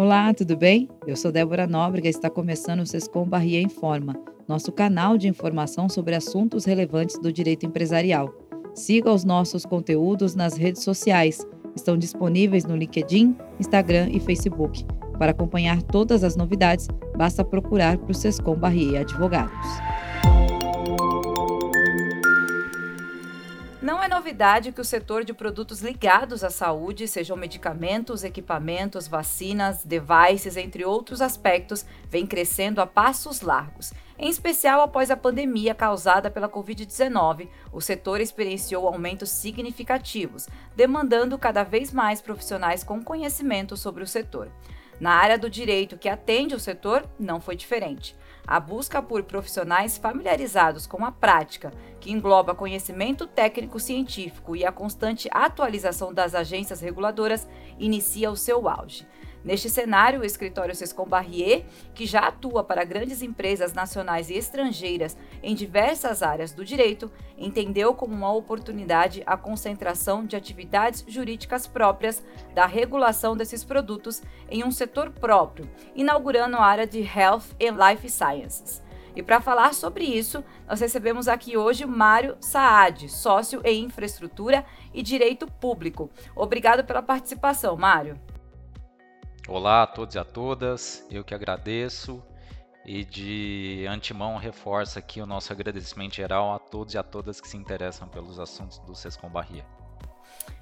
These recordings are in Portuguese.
Olá, tudo bem? Eu sou Débora Nóbrega e está começando o Sescom Barrier Informa, nosso canal de informação sobre assuntos relevantes do direito empresarial. Siga os nossos conteúdos nas redes sociais. Estão disponíveis no LinkedIn, Instagram e Facebook. Para acompanhar todas as novidades, basta procurar por Sescom Barrier Advogados. Não é novidade que o setor de produtos ligados à saúde, sejam medicamentos, equipamentos, vacinas, devices, entre outros aspectos, vem crescendo a passos largos. Em especial após a pandemia causada pela Covid-19, o setor experienciou aumentos significativos, demandando cada vez mais profissionais com conhecimento sobre o setor. Na área do direito que atende o setor, não foi diferente. A busca por profissionais familiarizados com a prática, que engloba conhecimento técnico-científico e a constante atualização das agências reguladoras, inicia o seu auge. Neste cenário, o escritório Sescom Barrier, que já atua para grandes empresas nacionais e estrangeiras em diversas áreas do direito, entendeu como uma oportunidade a concentração de atividades jurídicas próprias da regulação desses produtos em um setor próprio, inaugurando a área de Health and Life Sciences. E para falar sobre isso, nós recebemos aqui hoje Mário Saad, sócio em infraestrutura e direito público. Obrigado pela participação, Mário. Olá a todos e a todas, eu que agradeço e de antemão reforço aqui o nosso agradecimento geral a todos e a todas que se interessam pelos assuntos do Sescom Barria.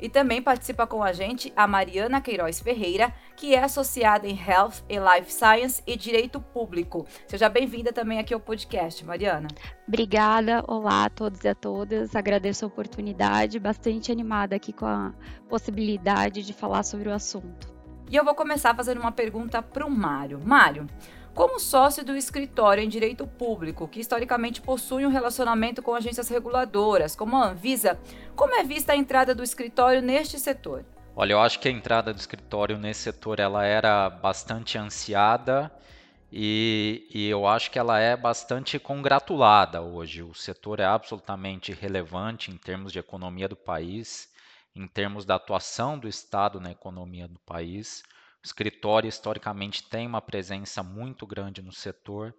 E também participa com a gente a Mariana Queiroz Ferreira, que é associada em Health e Life Science e Direito Público. Seja bem-vinda também aqui ao podcast, Mariana. Obrigada, olá a todos e a todas. Agradeço a oportunidade, bastante animada aqui com a possibilidade de falar sobre o assunto. E eu vou começar fazendo uma pergunta para o Mário. Mário, como sócio do escritório em direito público, que historicamente possui um relacionamento com agências reguladoras, como a Anvisa, como é vista a entrada do escritório neste setor? Olha, eu acho que a entrada do escritório nesse setor ela era bastante ansiada e, e, eu acho que ela é bastante congratulada hoje. O setor é absolutamente relevante em termos de economia do país em termos da atuação do Estado na economia do país. O escritório, historicamente, tem uma presença muito grande no setor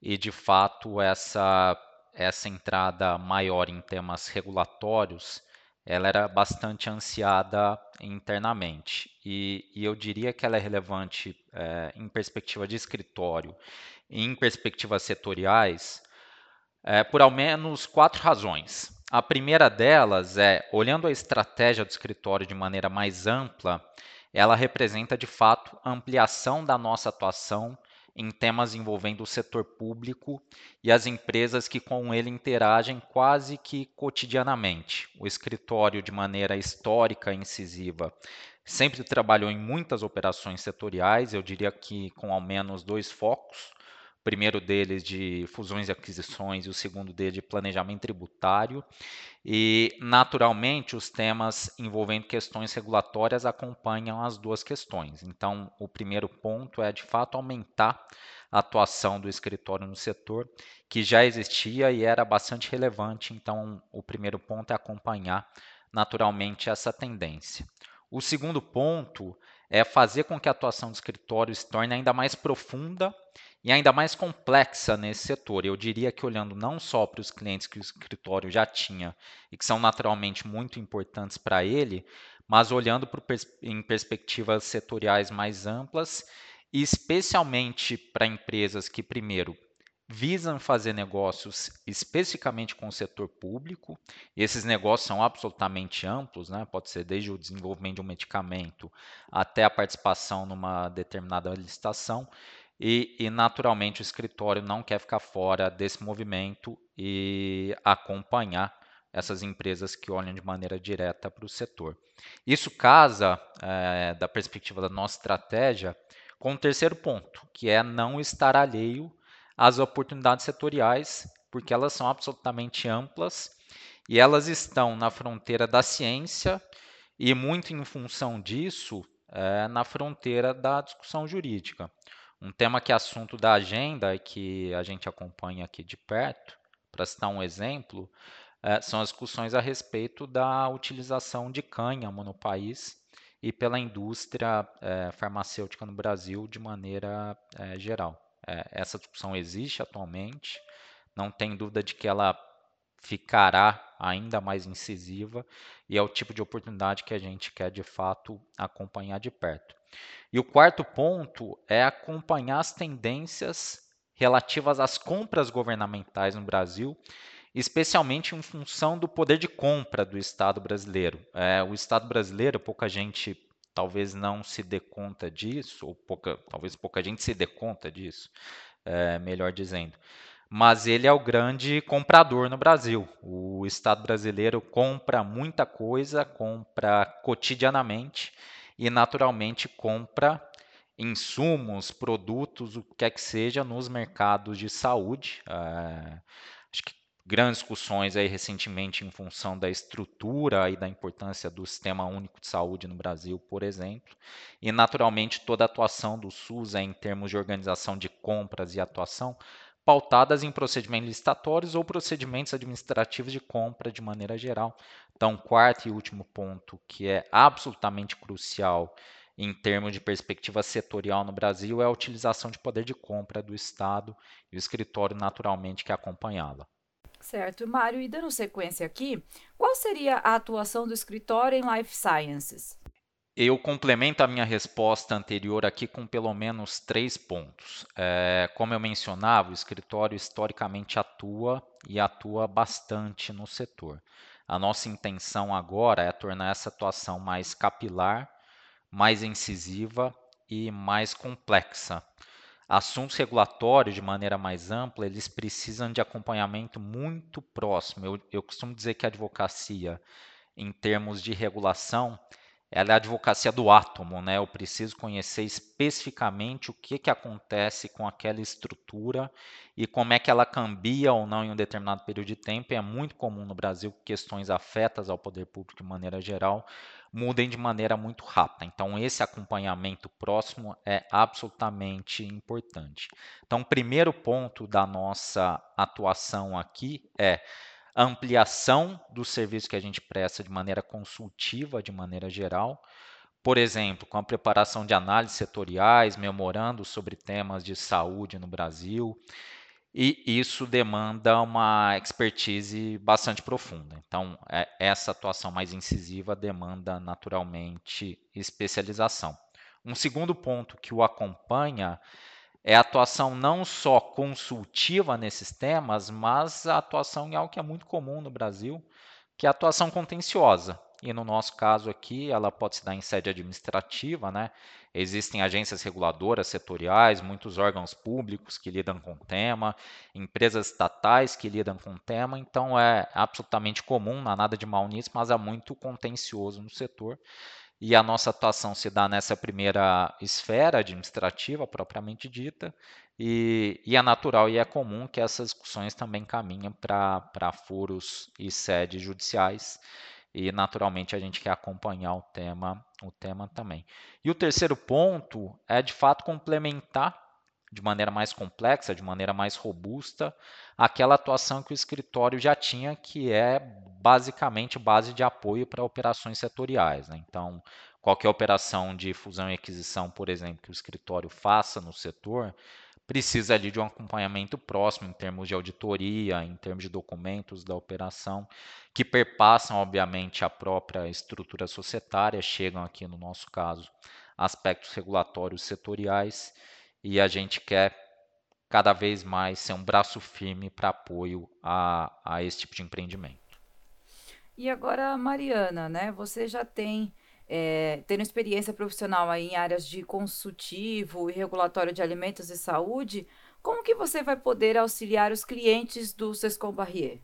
e, de fato, essa, essa entrada maior em temas regulatórios ela era bastante ansiada internamente. E, e eu diria que ela é relevante é, em perspectiva de escritório e em perspectivas setoriais é, por ao menos quatro razões. A primeira delas é, olhando a estratégia do escritório de maneira mais ampla, ela representa de fato a ampliação da nossa atuação em temas envolvendo o setor público e as empresas que com ele interagem quase que cotidianamente. O escritório, de maneira histórica e incisiva, sempre trabalhou em muitas operações setoriais, eu diria que com ao menos dois focos primeiro deles de fusões e aquisições e o segundo dele de planejamento tributário. E, naturalmente, os temas envolvendo questões regulatórias acompanham as duas questões. Então, o primeiro ponto é, de fato, aumentar a atuação do escritório no setor, que já existia e era bastante relevante. Então, o primeiro ponto é acompanhar, naturalmente, essa tendência. O segundo ponto é fazer com que a atuação do escritório se torne ainda mais profunda e ainda mais complexa nesse setor. Eu diria que olhando não só para os clientes que o escritório já tinha e que são naturalmente muito importantes para ele, mas olhando pers em perspectivas setoriais mais amplas, e especialmente para empresas que, primeiro, visam fazer negócios especificamente com o setor público. Esses negócios são absolutamente amplos, né? pode ser desde o desenvolvimento de um medicamento até a participação numa determinada licitação. E, e, naturalmente o escritório não quer ficar fora desse movimento e acompanhar essas empresas que olham de maneira direta para o setor. Isso casa, é, da perspectiva da nossa estratégia, com o terceiro ponto, que é não estar alheio às oportunidades setoriais, porque elas são absolutamente amplas e elas estão na fronteira da ciência e, muito em função disso, é, na fronteira da discussão jurídica. Um tema que é assunto da agenda e que a gente acompanha aqui de perto, para citar um exemplo, é, são as discussões a respeito da utilização de cânhamo no país e pela indústria é, farmacêutica no Brasil de maneira é, geral. Essa discussão existe atualmente, não tem dúvida de que ela ficará ainda mais incisiva e é o tipo de oportunidade que a gente quer de fato acompanhar de perto. E o quarto ponto é acompanhar as tendências relativas às compras governamentais no Brasil, especialmente em função do poder de compra do Estado brasileiro. É, o Estado brasileiro, pouca gente talvez não se dê conta disso, ou pouca, talvez pouca gente se dê conta disso, é, melhor dizendo mas ele é o grande comprador no Brasil. O Estado brasileiro compra muita coisa, compra cotidianamente e, naturalmente, compra insumos, produtos, o que quer que seja, nos mercados de saúde. É, acho que grandes discussões aí recentemente em função da estrutura e da importância do Sistema Único de Saúde no Brasil, por exemplo. E, naturalmente, toda a atuação do SUS é em termos de organização de compras e atuação pautadas em procedimentos licitatórios ou procedimentos administrativos de compra de maneira geral. Então, quarto e último ponto, que é absolutamente crucial em termos de perspectiva setorial no Brasil, é a utilização de poder de compra do Estado e o escritório, naturalmente, que acompanhá-la. Certo. Mário, e dando sequência aqui, qual seria a atuação do escritório em Life Sciences? Eu complemento a minha resposta anterior aqui com pelo menos três pontos. É, como eu mencionava, o escritório historicamente atua e atua bastante no setor. A nossa intenção agora é tornar essa atuação mais capilar, mais incisiva e mais complexa. Assuntos regulatórios, de maneira mais ampla, eles precisam de acompanhamento muito próximo. Eu, eu costumo dizer que a advocacia, em termos de regulação, ela é a advocacia do átomo, né? Eu preciso conhecer especificamente o que, que acontece com aquela estrutura e como é que ela cambia ou não em um determinado período de tempo. E é muito comum no Brasil que questões afetas ao poder público de maneira geral mudem de maneira muito rápida. Então, esse acompanhamento próximo é absolutamente importante. Então, o primeiro ponto da nossa atuação aqui é ampliação do serviço que a gente presta de maneira consultiva, de maneira geral. Por exemplo, com a preparação de análises setoriais, memorando sobre temas de saúde no Brasil, e isso demanda uma expertise bastante profunda. Então, é, essa atuação mais incisiva demanda naturalmente especialização. Um segundo ponto que o acompanha é atuação não só consultiva nesses temas, mas a atuação em algo que é muito comum no Brasil, que é a atuação contenciosa. E no nosso caso aqui, ela pode se dar em sede administrativa, né? Existem agências reguladoras setoriais, muitos órgãos públicos que lidam com o tema, empresas estatais que lidam com o tema, então é absolutamente comum, não há nada de mal nisso, mas há muito contencioso no setor e a nossa atuação se dá nessa primeira esfera administrativa propriamente dita, e, e é natural e é comum que essas discussões também caminhem para foros e sedes judiciais, e naturalmente a gente quer acompanhar o tema, o tema também. E o terceiro ponto é de fato complementar de maneira mais complexa, de maneira mais robusta, aquela atuação que o escritório já tinha, que é basicamente base de apoio para operações setoriais. Né? Então, qualquer operação de fusão e aquisição, por exemplo, que o escritório faça no setor, precisa ali de um acompanhamento próximo em termos de auditoria, em termos de documentos da operação, que perpassam, obviamente, a própria estrutura societária, chegam aqui, no nosso caso, aspectos regulatórios setoriais e a gente quer cada vez mais ser um braço firme para apoio a, a esse tipo de empreendimento. E agora, Mariana, né? Você já tem é, tendo experiência profissional aí em áreas de consultivo e regulatório de alimentos e saúde, como que você vai poder auxiliar os clientes do Sescom Barrier?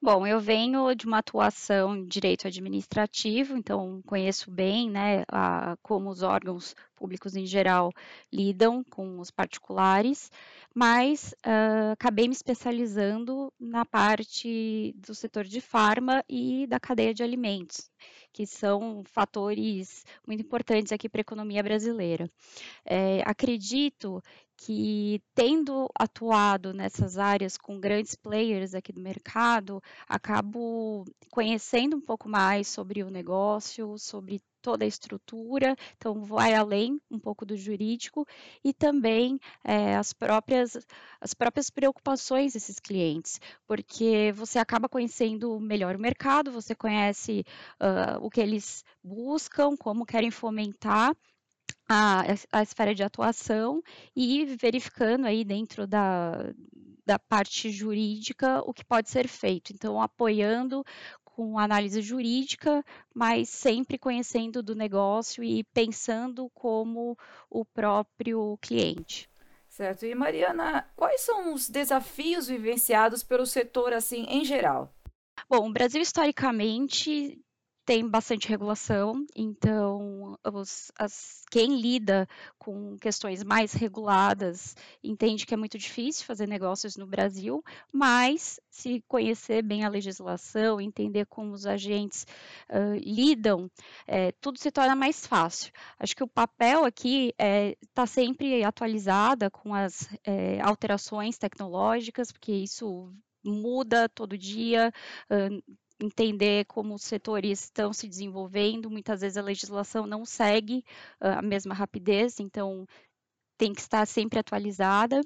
Bom, eu venho de uma atuação em direito administrativo, então conheço bem, né, a, como os órgãos públicos em geral lidam com os particulares, mas uh, acabei me especializando na parte do setor de farma e da cadeia de alimentos, que são fatores muito importantes aqui para a economia brasileira. É, acredito que tendo atuado nessas áreas com grandes players aqui do mercado, acabo conhecendo um pouco mais sobre o negócio, sobre toda a estrutura, então vai além um pouco do jurídico e também é, as próprias as próprias preocupações desses clientes, porque você acaba conhecendo melhor o mercado, você conhece uh, o que eles buscam, como querem fomentar a, a esfera de atuação e verificando aí dentro da, da parte jurídica o que pode ser feito. Então, apoiando com análise jurídica, mas sempre conhecendo do negócio e pensando como o próprio cliente. Certo. E Mariana, quais são os desafios vivenciados pelo setor assim em geral? Bom, o Brasil historicamente tem bastante regulação, então os, as, quem lida com questões mais reguladas entende que é muito difícil fazer negócios no Brasil, mas se conhecer bem a legislação, entender como os agentes uh, lidam, é, tudo se torna mais fácil. Acho que o papel aqui está tá sempre atualizada com as é, alterações tecnológicas, porque isso muda todo dia, entender como os setores estão se desenvolvendo. Muitas vezes a legislação não segue uh, a mesma rapidez, então tem que estar sempre atualizada,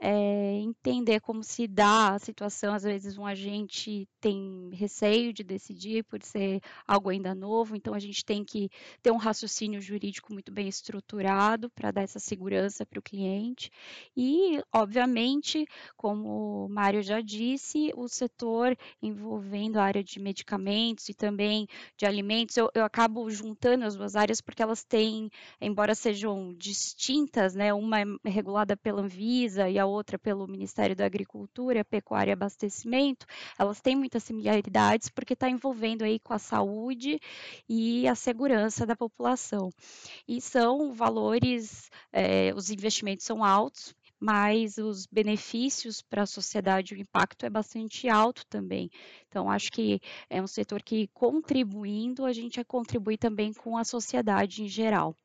é, entender como se dá a situação. Às vezes, um agente tem receio de decidir por ser algo ainda novo, então a gente tem que ter um raciocínio jurídico muito bem estruturado para dar essa segurança para o cliente. E, obviamente, como o Mário já disse, o setor envolvendo a área de medicamentos e também de alimentos, eu, eu acabo juntando as duas áreas porque elas têm, embora sejam distintas, né? Uma é regulada pela Anvisa e a outra pelo Ministério da Agricultura, Pecuária e Abastecimento, elas têm muitas similaridades porque está envolvendo aí com a saúde e a segurança da população. E são valores, é, os investimentos são altos, mas os benefícios para a sociedade, o impacto é bastante alto também. Então, acho que é um setor que, contribuindo, a gente contribui também com a sociedade em geral.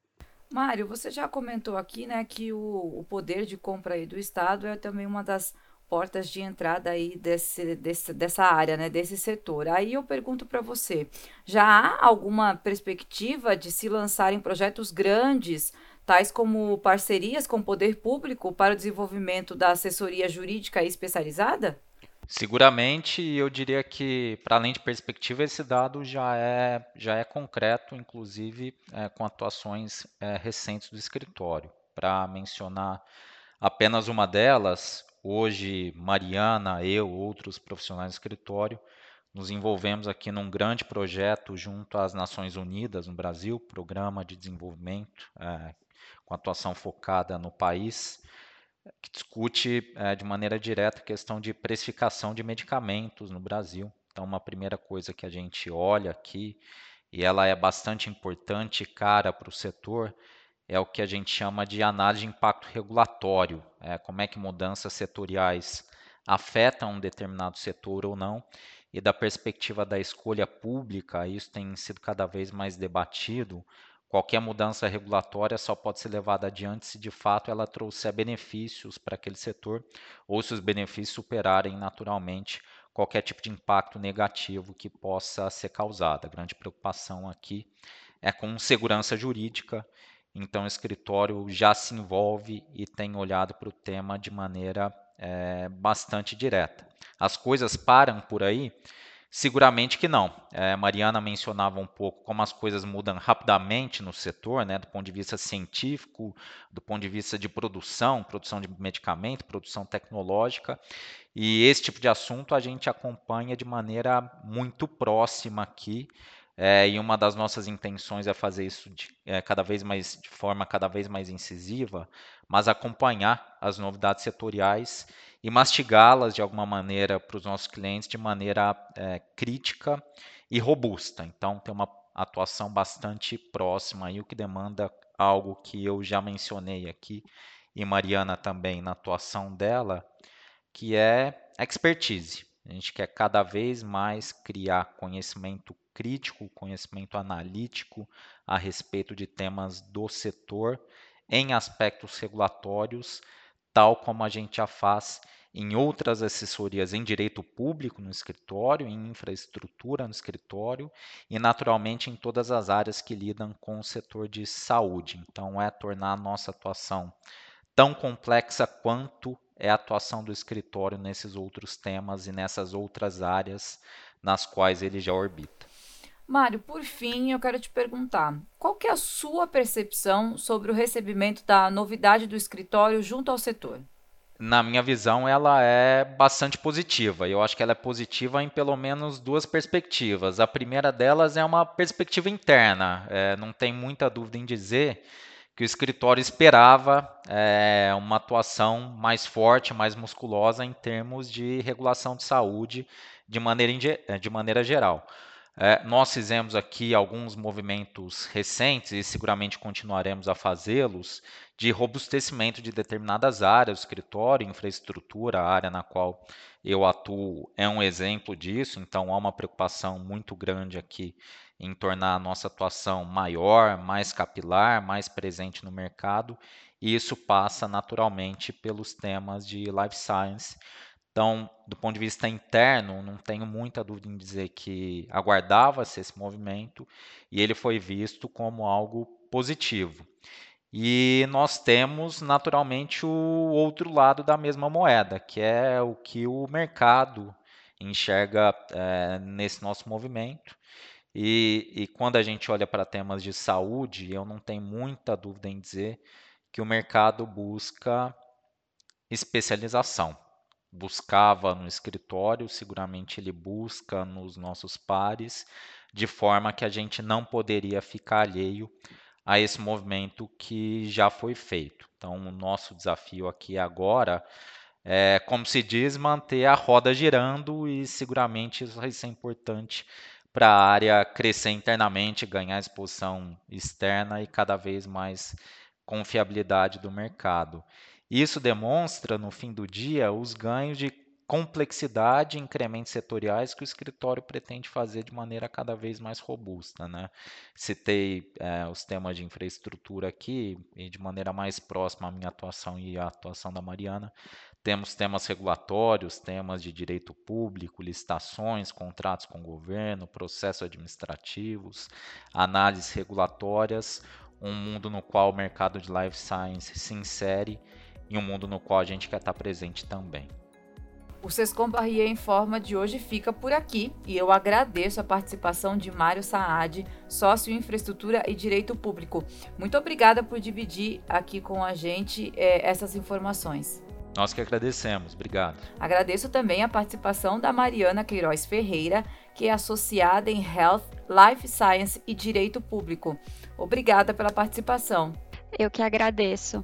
Mário, você já comentou aqui, né, que o, o poder de compra aí do Estado é também uma das portas de entrada aí desse, desse, dessa área, né, desse setor. Aí eu pergunto para você, já há alguma perspectiva de se lançarem projetos grandes, tais como parcerias com o poder público para o desenvolvimento da assessoria jurídica especializada? Seguramente, eu diria que, para além de perspectiva, esse dado já é, já é concreto, inclusive é, com atuações é, recentes do escritório. Para mencionar apenas uma delas, hoje, Mariana, eu, outros profissionais do escritório, nos envolvemos aqui num grande projeto junto às Nações Unidas no Brasil, Programa de Desenvolvimento, é, com atuação focada no país que discute é, de maneira direta a questão de precificação de medicamentos no Brasil. Então, uma primeira coisa que a gente olha aqui, e ela é bastante importante e cara para o setor, é o que a gente chama de análise de impacto regulatório. É, como é que mudanças setoriais afetam um determinado setor ou não. E da perspectiva da escolha pública, isso tem sido cada vez mais debatido, Qualquer mudança regulatória só pode ser levada adiante se de fato ela trouxer benefícios para aquele setor ou se os benefícios superarem naturalmente qualquer tipo de impacto negativo que possa ser causado. A grande preocupação aqui é com segurança jurídica, então o escritório já se envolve e tem olhado para o tema de maneira é, bastante direta. As coisas param por aí Seguramente que não. É, Mariana mencionava um pouco como as coisas mudam rapidamente no setor, né, do ponto de vista científico, do ponto de vista de produção, produção de medicamento, produção tecnológica. E esse tipo de assunto a gente acompanha de maneira muito próxima aqui. É, e uma das nossas intenções é fazer isso de, é, cada vez mais de forma cada vez mais incisiva, mas acompanhar as novidades setoriais e mastigá-las de alguma maneira para os nossos clientes de maneira é, crítica e robusta. Então, tem uma atuação bastante próxima aí, o que demanda algo que eu já mencionei aqui, e Mariana também na atuação dela, que é expertise. A gente quer cada vez mais criar conhecimento crítico, conhecimento analítico a respeito de temas do setor em aspectos regulatórios, tal como a gente já faz em outras assessorias em direito público no escritório, em infraestrutura no escritório e, naturalmente, em todas as áreas que lidam com o setor de saúde. Então, é tornar a nossa atuação tão complexa quanto é a atuação do escritório nesses outros temas e nessas outras áreas nas quais ele já orbita. Mário, por fim, eu quero te perguntar, qual que é a sua percepção sobre o recebimento da novidade do escritório junto ao setor? na minha visão, ela é bastante positiva. Eu acho que ela é positiva em pelo menos duas perspectivas. A primeira delas é uma perspectiva interna. É, não tem muita dúvida em dizer que o escritório esperava é, uma atuação mais forte, mais musculosa em termos de regulação de saúde de maneira, de maneira geral. É, nós fizemos aqui alguns movimentos recentes e seguramente continuaremos a fazê-los de robustecimento de determinadas áreas, escritório, infraestrutura, a área na qual eu atuo é um exemplo disso, então há uma preocupação muito grande aqui em tornar a nossa atuação maior, mais capilar, mais presente no mercado, e isso passa naturalmente pelos temas de life science, então, do ponto de vista interno, não tenho muita dúvida em dizer que aguardava-se esse movimento e ele foi visto como algo positivo. E nós temos, naturalmente, o outro lado da mesma moeda, que é o que o mercado enxerga é, nesse nosso movimento. E, e quando a gente olha para temas de saúde, eu não tenho muita dúvida em dizer que o mercado busca especialização buscava no escritório, seguramente ele busca nos nossos pares, de forma que a gente não poderia ficar alheio a esse movimento que já foi feito. Então, o nosso desafio aqui agora é, como se diz, manter a roda girando e seguramente isso vai ser importante para a área crescer internamente, ganhar exposição externa e cada vez mais confiabilidade do mercado. Isso demonstra, no fim do dia, os ganhos de complexidade e incrementos setoriais que o escritório pretende fazer de maneira cada vez mais robusta. Né? Citei é, os temas de infraestrutura aqui e de maneira mais próxima à minha atuação e à atuação da Mariana. Temos temas regulatórios, temas de direito público, licitações, contratos com o governo, processos administrativos, análises regulatórias, um mundo no qual o mercado de life science se insere em um mundo no qual a gente quer estar presente também. O Sescom Barrier em Forma de hoje fica por aqui e eu agradeço a participação de Mário Saad, sócio em Infraestrutura e Direito Público. Muito obrigada por dividir aqui com a gente eh, essas informações. Nós que agradecemos, obrigado. Agradeço também a participação da Mariana Queiroz Ferreira, que é associada em Health, Life Science e Direito Público. Obrigada pela participação. Eu que agradeço.